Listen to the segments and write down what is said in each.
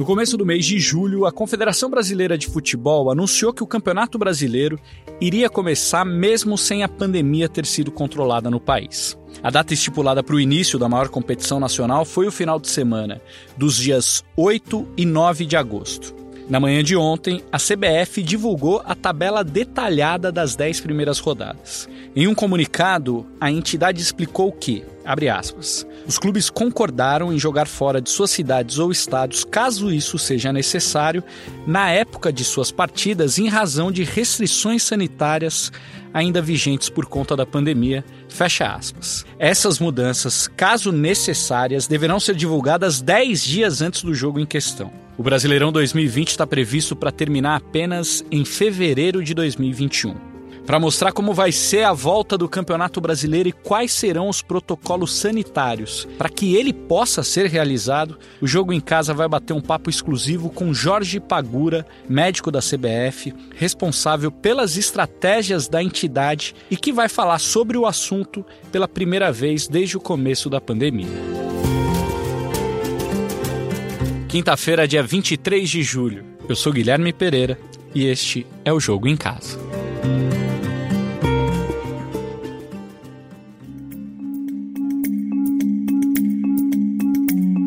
No começo do mês de julho, a Confederação Brasileira de Futebol anunciou que o Campeonato Brasileiro iria começar mesmo sem a pandemia ter sido controlada no país. A data estipulada para o início da maior competição nacional foi o final de semana, dos dias 8 e 9 de agosto. Na manhã de ontem, a CBF divulgou a tabela detalhada das 10 primeiras rodadas. Em um comunicado, a entidade explicou que, abre aspas, os clubes concordaram em jogar fora de suas cidades ou estados, caso isso seja necessário, na época de suas partidas, em razão de restrições sanitárias ainda vigentes por conta da pandemia. Fecha aspas. Essas mudanças, caso necessárias, deverão ser divulgadas 10 dias antes do jogo em questão. O Brasileirão 2020 está previsto para terminar apenas em fevereiro de 2021 para mostrar como vai ser a volta do Campeonato Brasileiro e quais serão os protocolos sanitários. Para que ele possa ser realizado, o Jogo em Casa vai bater um papo exclusivo com Jorge Pagura, médico da CBF, responsável pelas estratégias da entidade e que vai falar sobre o assunto pela primeira vez desde o começo da pandemia. Quinta-feira, dia 23 de julho. Eu sou Guilherme Pereira e este é o Jogo em Casa.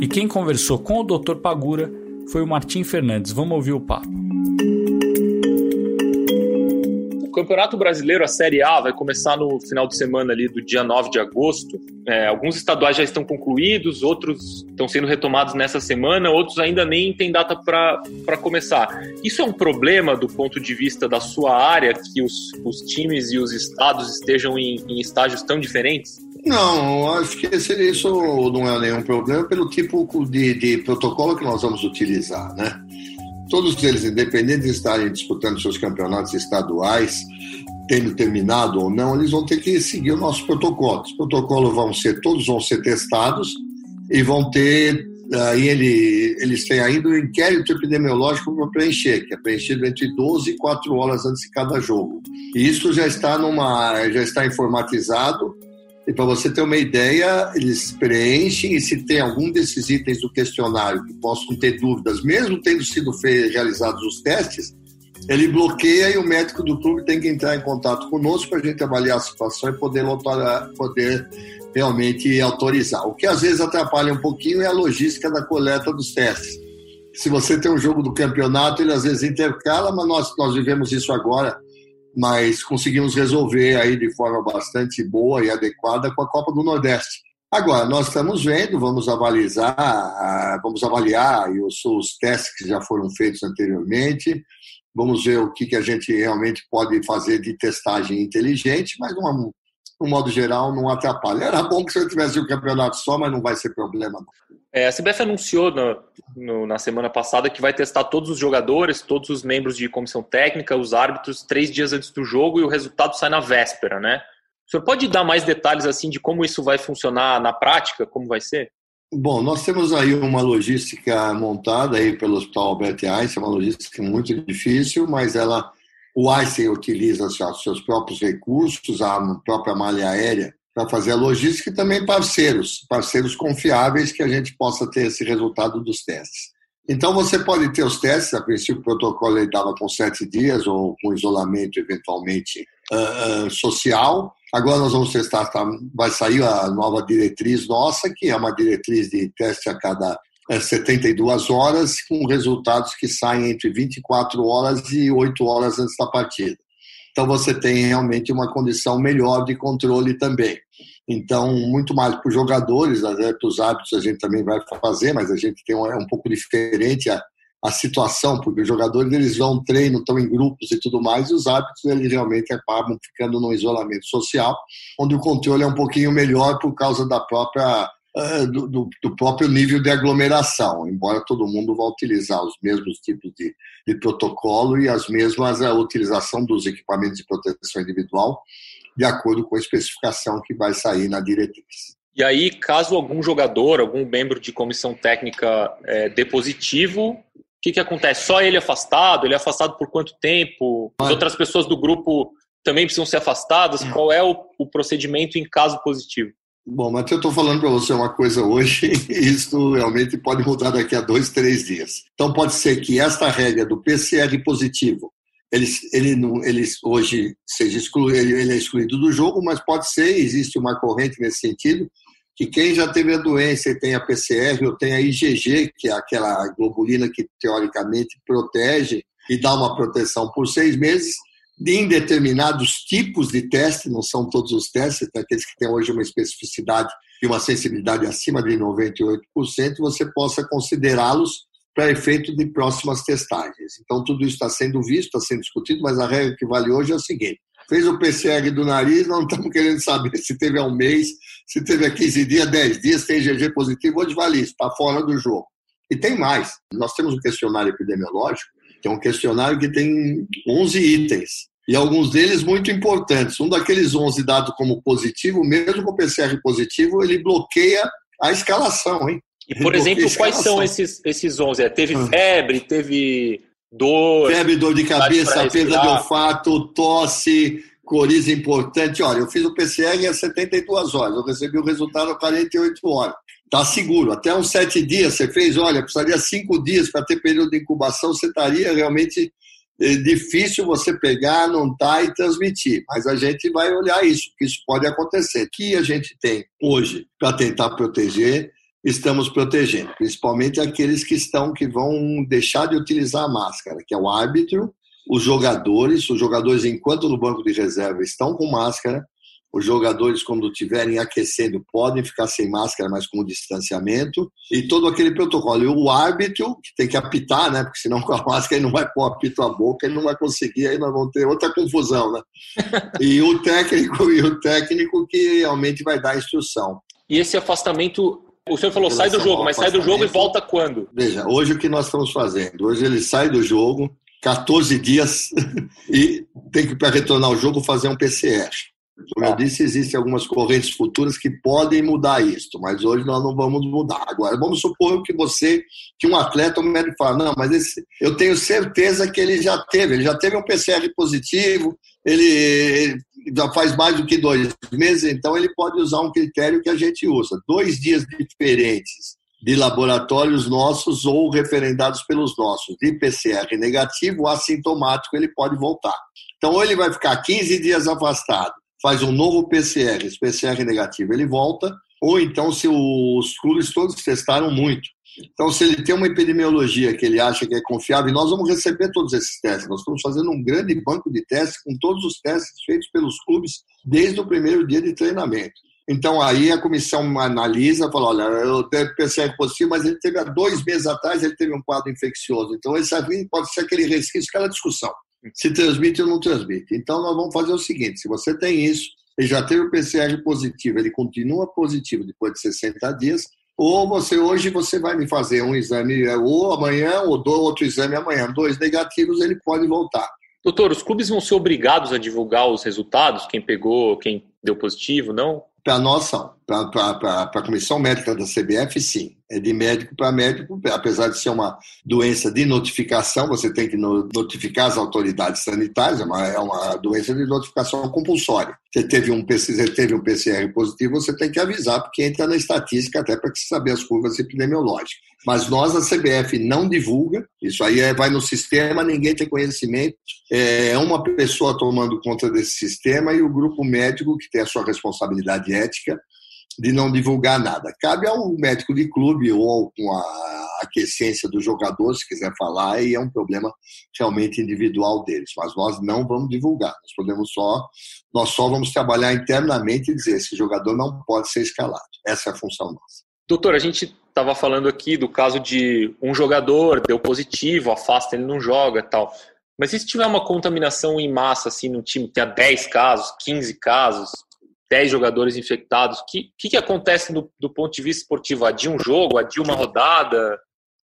E quem conversou com o Dr. Pagura foi o Martim Fernandes. Vamos ouvir o papo. Campeonato Brasileiro, a Série A, vai começar no final de semana ali do dia 9 de agosto. É, alguns estaduais já estão concluídos, outros estão sendo retomados nessa semana, outros ainda nem têm data para começar. Isso é um problema do ponto de vista da sua área, que os, os times e os estados estejam em, em estágios tão diferentes? Não, acho que isso não é nenhum problema pelo tipo de, de protocolo que nós vamos utilizar, né? Todos eles, independente de estarem disputando seus campeonatos estaduais, tendo terminado ou não, eles vão ter que seguir o nosso protocolo. Os protocolos vão ser, todos vão ser testados e vão ter, aí ele, eles têm ainda o inquérito epidemiológico para preencher, que é preenchido entre 12 e 4 horas antes de cada jogo. E isso já está numa, já está informatizado e para você ter uma ideia, eles preenchem e se tem algum desses itens do questionário que possam ter dúvidas, mesmo tendo sido realizados os testes, ele bloqueia e o médico do clube tem que entrar em contato conosco para a gente avaliar a situação e poder, poder realmente autorizar. O que às vezes atrapalha um pouquinho é a logística da coleta dos testes. Se você tem um jogo do campeonato, ele às vezes intercala, mas nós, nós vivemos isso agora mas conseguimos resolver aí de forma bastante boa e adequada com a Copa do Nordeste. Agora, nós estamos vendo, vamos avalizar, vamos avaliar os, os testes que já foram feitos anteriormente, vamos ver o que, que a gente realmente pode fazer de testagem inteligente, mas no modo geral não atrapalha. Era bom que eu tivesse um campeonato só, mas não vai ser problema. É, a CBF anunciou no, no, na semana passada que vai testar todos os jogadores, todos os membros de comissão técnica, os árbitros, três dias antes do jogo e o resultado sai na véspera, né? O senhor pode dar mais detalhes assim de como isso vai funcionar na prática, como vai ser? Bom, nós temos aí uma logística montada aí pelo Hospital Albert Einstein, uma logística muito difícil, mas ela, o Einstein utiliza seus próprios recursos, a própria malha aérea para fazer a logística e também parceiros, parceiros confiáveis que a gente possa ter esse resultado dos testes. Então você pode ter os testes, a princípio o protocolo estava com sete dias ou com isolamento eventualmente uh, uh, social. Agora nós vamos testar, tá, vai sair a nova diretriz nossa, que é uma diretriz de teste a cada 72 horas, com resultados que saem entre 24 horas e 8 horas antes da partida. Então você tem realmente uma condição melhor de controle também. Então, muito mais para os jogadores, até para os hábitos a gente também vai fazer, mas a gente tem um, é um pouco diferente a, a situação, porque os jogadores eles vão treino, estão em grupos e tudo mais, e os hábitos eles realmente acabam ficando no isolamento social, onde o controle é um pouquinho melhor por causa da própria uh, do, do, do, próprio nível de aglomeração, embora todo mundo vá utilizar os mesmos tipos de, de protocolo e as mesmas a utilização dos equipamentos de proteção individual de acordo com a especificação que vai sair na diretriz. E aí, caso algum jogador, algum membro de comissão técnica é, dê positivo, o que, que acontece? Só ele afastado? Ele é afastado por quanto tempo? As outras pessoas do grupo também precisam ser afastadas? Qual é o, o procedimento em caso positivo? Bom, mas eu estou falando para você uma coisa hoje, e isso realmente pode mudar daqui a dois, três dias. Então, pode ser que esta regra do PCR positivo, ele, ele, não, ele hoje seja excluído, ele é excluído do jogo, mas pode ser, existe uma corrente nesse sentido, que quem já teve a doença e tem a PCR ou tem a IgG, que é aquela globulina que teoricamente protege e dá uma proteção por seis meses, em determinados tipos de teste, não são todos os testes, aqueles que têm hoje uma especificidade e uma sensibilidade acima de 98%, você possa considerá-los para efeito de próximas testagens. Então, tudo isso está sendo visto, está sendo discutido, mas a regra que vale hoje é o seguinte: fez o PCR do nariz, não estamos querendo saber se teve há um mês, se teve há 15 dias, 10 dias, tem GG positivo, hoje vale isso, está fora do jogo. E tem mais. Nós temos um questionário epidemiológico, que é um questionário que tem 11 itens. E alguns deles muito importantes. Um daqueles 11 dado como positivo, mesmo com PCR positivo, ele bloqueia a escalação, hein? E, por exemplo, quais são esses, esses 11? É, teve ah. febre, teve dor. Febre, dor de cabeça, perda de olfato, tosse, coriza importante. Olha, eu fiz o PCR há 72 horas, eu recebi o resultado há 48 horas. Está seguro. Até uns sete dias você fez, olha, precisaria cinco dias para ter período de incubação, você estaria realmente é difícil você pegar, não tá e transmitir. Mas a gente vai olhar isso, que isso pode acontecer. O que a gente tem hoje para tentar proteger estamos protegendo, principalmente aqueles que estão que vão deixar de utilizar a máscara, que é o árbitro, os jogadores, os jogadores enquanto no banco de reserva estão com máscara, os jogadores quando estiverem aquecendo podem ficar sem máscara, mas com distanciamento e todo aquele protocolo. E o árbitro que tem que apitar, né? Porque senão com a máscara ele não vai pôr apito à boca, ele não vai conseguir, aí nós vamos ter outra confusão, né? e o técnico e o técnico que realmente vai dar a instrução. E esse afastamento o senhor falou sai do jogo, mas sai do jogo e volta quando? Veja, hoje o que nós estamos fazendo? Hoje ele sai do jogo, 14 dias, e tem que, para retornar ao jogo, fazer um PCR. Como eu tá. disse, existem algumas correntes futuras que podem mudar isso, mas hoje nós não vamos mudar. Agora, vamos supor que você, que um atleta, o médico fala, não, mas esse, eu tenho certeza que ele já teve, ele já teve um PCR positivo, ele já faz mais do que dois meses, então ele pode usar um critério que a gente usa. Dois dias diferentes de laboratórios nossos ou referendados pelos nossos, de PCR negativo, assintomático, ele pode voltar. Então, ou ele vai ficar 15 dias afastado, faz um novo PCR, esse PCR negativo, ele volta, ou então se os clubes todos testaram muito. Então, se ele tem uma epidemiologia que ele acha que é confiável, nós vamos receber todos esses testes. Nós estamos fazendo um grande banco de testes com todos os testes feitos pelos clubes desde o primeiro dia de treinamento. Então, aí a comissão analisa, fala, olha, eu tenho PCR positivo, mas ele teve há dois meses atrás, ele teve um quadro infeccioso. Então, esse pode ser aquele resquício, aquela discussão se transmite ou não transmite. Então, nós vamos fazer o seguinte: se você tem isso, ele já teve o PCR positivo, ele continua positivo depois de 60 dias, ou você hoje você vai me fazer um exame é, ou amanhã, ou do outro exame amanhã, dois negativos, ele pode voltar. Doutor, os clubes vão ser obrigados a divulgar os resultados, quem pegou, quem deu positivo, não? Para nós são. Para a comissão médica da CBF, sim. É de médico para médico, apesar de ser uma doença de notificação, você tem que notificar as autoridades sanitárias, é uma, é uma doença de notificação compulsória. Você teve, um, você teve um PCR positivo, você tem que avisar, porque entra na estatística até para saber as curvas epidemiológicas. Mas nós, a CBF, não divulga, isso aí é, vai no sistema, ninguém tem conhecimento. É uma pessoa tomando conta desse sistema e o grupo médico, que tem a sua responsabilidade ética, de não divulgar nada. Cabe ao médico de clube ou com a aquecência do jogador, se quiser falar, e é um problema realmente individual deles. Mas nós não vamos divulgar. Nós podemos só, nós só vamos trabalhar internamente e dizer esse jogador não pode ser escalado. Essa é a função nossa. Doutor, a gente estava falando aqui do caso de um jogador deu positivo, afasta, ele não joga tal. Mas e se tiver uma contaminação em massa, assim, no time, tem 10 casos, 15 casos, 10 jogadores infectados. O que, que, que, acontece do, do, ponto de vista esportivo? Adia um jogo? Adia uma rodada?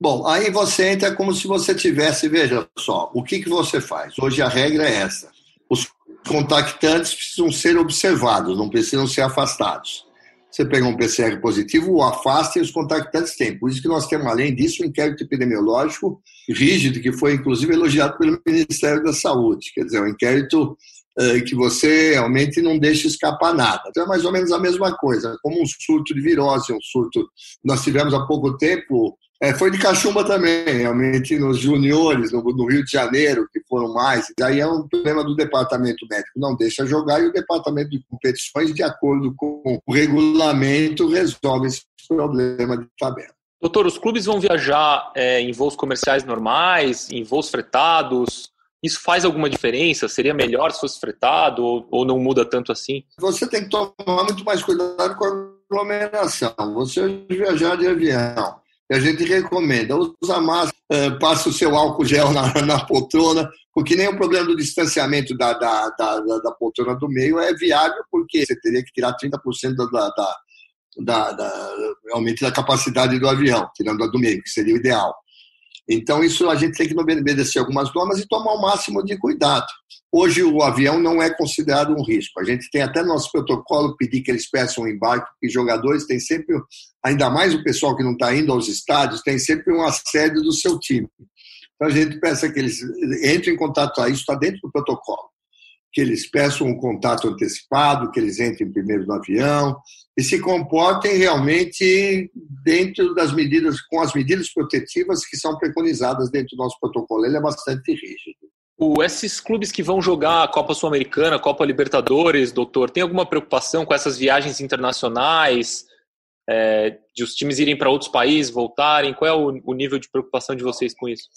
Bom, aí você entra como se você tivesse, veja só, o que, que você faz? Hoje a regra é essa. Os contactantes precisam ser observados, não precisam ser afastados. Você pega um PCR positivo, o afasta e os contactantes têm. Por isso que nós temos, além disso, um inquérito epidemiológico rígido, que foi inclusive elogiado pelo Ministério da Saúde. Quer dizer, um inquérito que você realmente não deixa escapar nada. Então é mais ou menos a mesma coisa, como um surto de virose, um surto. Nós tivemos há pouco tempo, é, foi de cachumba também, realmente nos juniores, no, no, Rio de Janeiro, que foram mais. Aí é um problema do departamento médico, não deixa jogar, e o departamento de competições, de acordo com o regulamento, resolve esse problema de tabela. Doutor, os clubes vão viajar é, em voos comerciais normais, em voos fretados? Isso faz alguma diferença? Seria melhor se fosse fretado ou, ou não muda tanto assim? Você tem que tomar muito mais cuidado com a aglomeração. Você viajar de avião, e a gente recomenda, usa máscara, eh, passa o seu álcool gel na, na poltrona, porque nem o problema do distanciamento da, da, da, da, poltrona do meio é viável, porque você teria que tirar 30% da, da, da, da, realmente da capacidade do avião, tirando a do meio, que seria o ideal. Então, isso a gente tem que obedecer algumas normas e tomar o máximo de cuidado. Hoje, o avião não é considerado um risco. A gente tem até no nosso protocolo pedir que eles peçam um embarque, porque jogadores têm sempre, ainda mais o pessoal que não está indo aos estádios, tem sempre um assédio do seu time. Então, a gente peça que eles entrem em contato, isso está dentro do protocolo que eles peçam um contato antecipado, que eles entrem primeiro no avião e se comportem realmente dentro das medidas, com as medidas protetivas que são preconizadas dentro do nosso protocolo. Ele é bastante rígido. O, esses clubes que vão jogar a Copa Sul-Americana, Copa Libertadores, doutor, tem alguma preocupação com essas viagens internacionais, é, de os times irem para outros países, voltarem? Qual é o, o nível de preocupação de vocês com isso?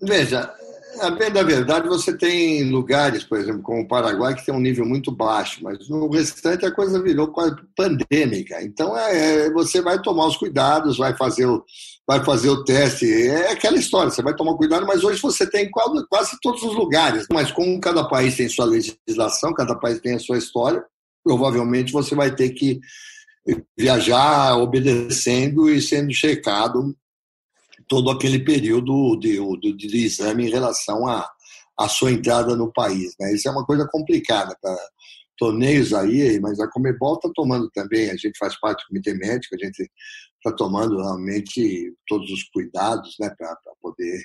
Veja, a bem da verdade, você tem lugares, por exemplo, como o Paraguai, que tem um nível muito baixo, mas no restante a coisa virou quase pandêmica. Então, é, é, você vai tomar os cuidados, vai fazer, o, vai fazer o teste. É aquela história, você vai tomar cuidado, mas hoje você tem quase, quase todos os lugares. Mas como cada país tem sua legislação, cada país tem a sua história, provavelmente você vai ter que viajar obedecendo e sendo checado todo aquele período de, de, de exame em relação à, à sua entrada no país. Né? Isso é uma coisa complicada para torneios aí, mas a Comebol está tomando também, a gente faz parte do comitê médico, a gente está tomando realmente todos os cuidados né, para poder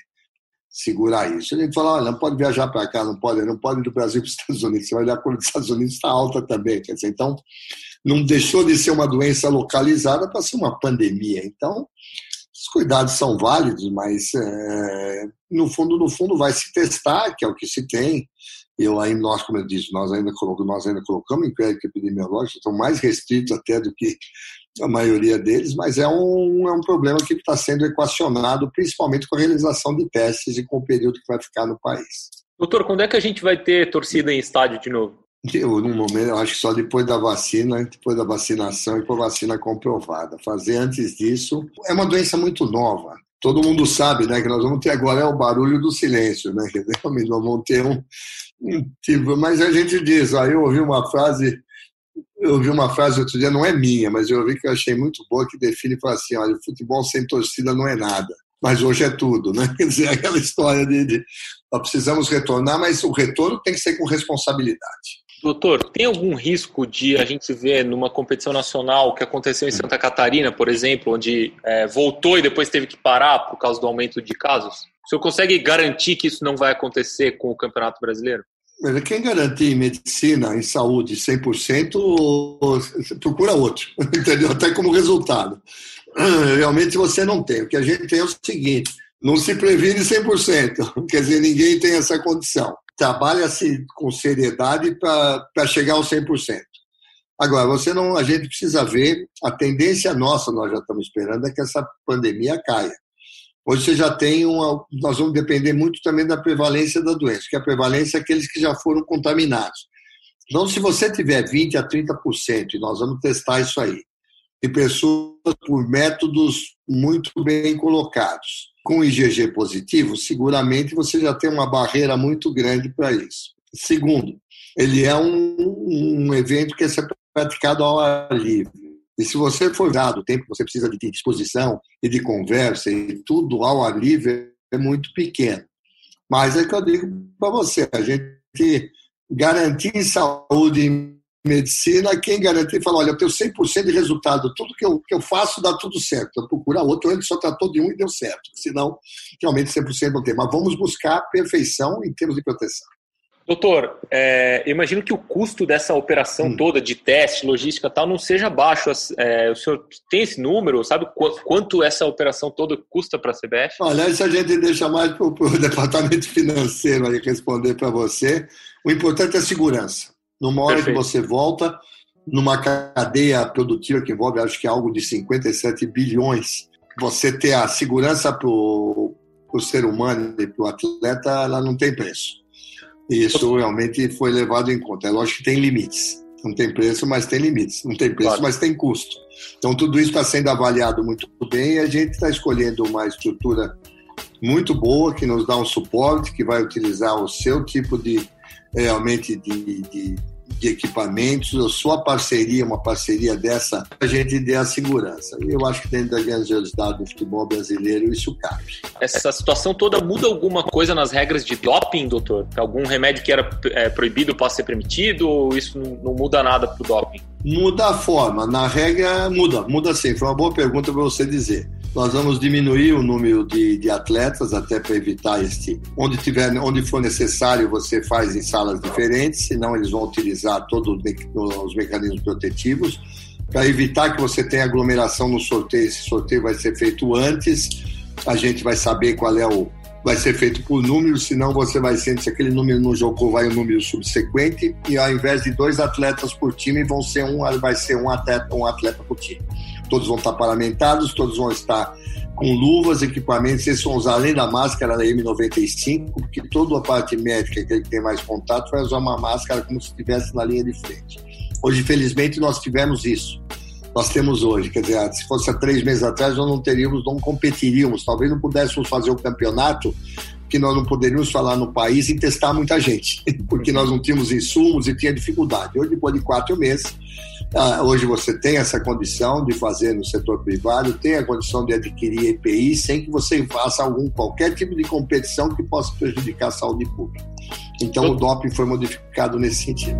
segurar isso. A gente fala, olha, não pode viajar para cá, não pode, não pode ir do Brasil para os Estados Unidos. Você vai olhar para os Estados Unidos, está alta também. Quer dizer, então, não deixou de ser uma doença localizada para ser uma pandemia. Então, os cuidados são válidos, mas é, no fundo, no fundo, vai se testar, que é o que se tem. Eu aí nós, como eu disse, nós ainda colocamos, nós ainda colocamos inquérito epidemiológico, estão mais restritos até do que a maioria deles, mas é um, é um problema que está sendo equacionado, principalmente com a realização de testes e com o período que vai ficar no país. Doutor, quando é que a gente vai ter torcida em estádio de novo? Eu, no momento, eu acho que só depois da vacina, depois da vacinação e com a vacina comprovada. Fazer antes disso é uma doença muito nova. Todo mundo sabe, né, que nós vamos ter agora é o barulho do silêncio, né? Realmente nós vamos ter um, um tipo, mas a gente diz, aí eu ouvi uma frase, eu ouvi uma frase outro dia, não é minha, mas eu ouvi que eu achei muito boa que define para assim, olha, futebol sem torcida não é nada mas hoje é tudo, né? Quer dizer, aquela história de, de, nós precisamos retornar, mas o retorno tem que ser com responsabilidade. Doutor, tem algum risco de a gente ver numa competição nacional que aconteceu em Santa Catarina, por exemplo, onde é, voltou e depois teve que parar por causa do aumento de casos? O senhor consegue garantir que isso não vai acontecer com o Campeonato Brasileiro? Quem garantir em medicina, em saúde, 100%, procura outro, entendeu? Até como resultado. Realmente você não tem. O que a gente tem é o seguinte: não se previne 100%, quer dizer, ninguém tem essa condição trabalha-se com seriedade para chegar ao 100%. Agora, você não, a gente precisa ver, a tendência nossa, nós já estamos esperando, é que essa pandemia caia. Hoje você já tem uma. Nós vamos depender muito também da prevalência da doença, que a prevalência é aqueles que já foram contaminados. Então, se você tiver 20% a 30%, e nós vamos testar isso aí, de pessoas por métodos muito bem colocados, com IgG positivo, seguramente você já tem uma barreira muito grande para isso. Segundo, ele é um, um evento que é praticado ao ar livre. E se você for dado o tempo que você precisa de disposição e de conversa e tudo ao ar livre, é muito pequeno. Mas é que eu digo para você, a gente garantir saúde medicina, quem garante fala, olha, eu tenho 100% de resultado, tudo que eu, que eu faço dá tudo certo. Eu procuro outro, ele só tratou de um e deu certo. Senão, realmente 100% não tem. Mas vamos buscar perfeição em termos de proteção. Doutor, é, imagino que o custo dessa operação hum. toda de teste, logística tal, não seja baixo. É, o senhor tem esse número? Sabe quanto essa operação toda custa para a CBF? Olha, isso a gente deixa mais para o departamento financeiro aí responder para você. O importante é a segurança. Numa hora Perfeito. que você volta, numa cadeia produtiva que envolve, acho que algo de 57 bilhões, você ter a segurança para o ser humano e para o atleta, ela não tem preço. Isso realmente foi levado em conta. É lógico que tem limites. Não tem preço, mas tem limites. Não tem preço, claro. mas tem custo. Então, tudo isso está sendo avaliado muito bem e a gente está escolhendo uma estrutura muito boa que nos dá um suporte, que vai utilizar o seu tipo de realmente de, de de equipamentos, a sua parceria, uma parceria dessa, a gente dê a segurança. E eu acho que dentro da grandiosidade do futebol brasileiro isso cabe. Essa situação toda muda alguma coisa nas regras de doping, doutor? Algum remédio que era é, proibido pode ser permitido ou isso não, não muda nada para o doping? Muda a forma, na regra muda, muda sim. Foi uma boa pergunta para você dizer. Nós vamos diminuir o número de, de atletas até para evitar este. Onde tiver, onde for necessário, você faz em salas diferentes, senão eles vão utilizar todos os mecanismos protetivos para evitar que você tenha aglomeração no sorteio. Esse sorteio vai ser feito antes. A gente vai saber qual é o vai ser feito por número, senão você vai ser, se aquele número não jogou, vai o um número subsequente, e ao invés de dois atletas por time, vão ser um, vai ser um atleta, um atleta por time todos vão estar paramentados, todos vão estar com luvas, equipamentos, eles vão usar além da máscara da M95, porque toda a parte médica, que tem mais contato, vai usar uma máscara como se estivesse na linha de frente. Hoje, felizmente, nós tivemos isso. Nós temos hoje, quer dizer, se fosse há três meses atrás, nós não teríamos, não competiríamos, talvez não pudéssemos fazer o campeonato, que nós não poderíamos falar no país e testar muita gente, porque nós não tínhamos insumos e tinha dificuldade. Hoje, depois de quatro meses, hoje você tem essa condição de fazer no setor privado, tem a condição de adquirir EPI sem que você faça algum qualquer tipo de competição que possa prejudicar a saúde pública. Então o doping foi modificado nesse sentido.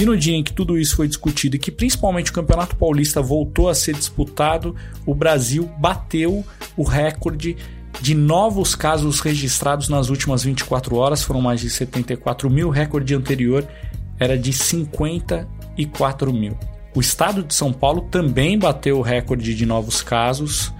E no dia em que tudo isso foi discutido e que principalmente o Campeonato Paulista voltou a ser disputado, o Brasil bateu o recorde de novos casos registrados nas últimas 24 horas, foram mais de 74 mil, recorde anterior era de 54 mil. O estado de São Paulo também bateu o recorde de novos casos.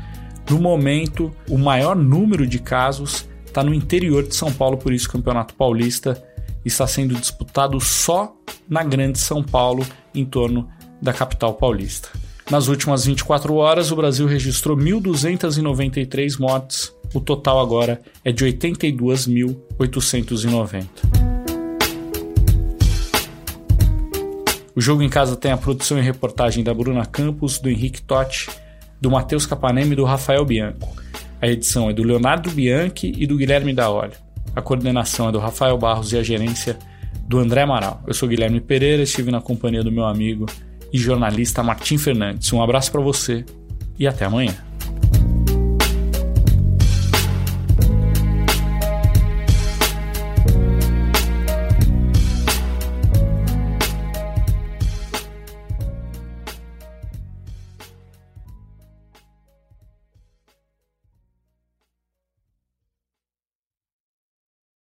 No momento, o maior número de casos está no interior de São Paulo, por isso o Campeonato Paulista está sendo disputado só na Grande São Paulo, em torno da capital paulista. Nas últimas 24 horas, o Brasil registrou 1.293 mortes. O total agora é de 82.890. O jogo em casa tem a produção e reportagem da Bruna Campos, do Henrique Totti, do Matheus Capanema e do Rafael Bianco. A edição é do Leonardo Bianchi e do Guilherme Daolio. A coordenação é do Rafael Barros e a gerência do André Amaral. Eu sou Guilherme Pereira, estive na companhia do meu amigo e jornalista Martim Fernandes. Um abraço para você e até amanhã.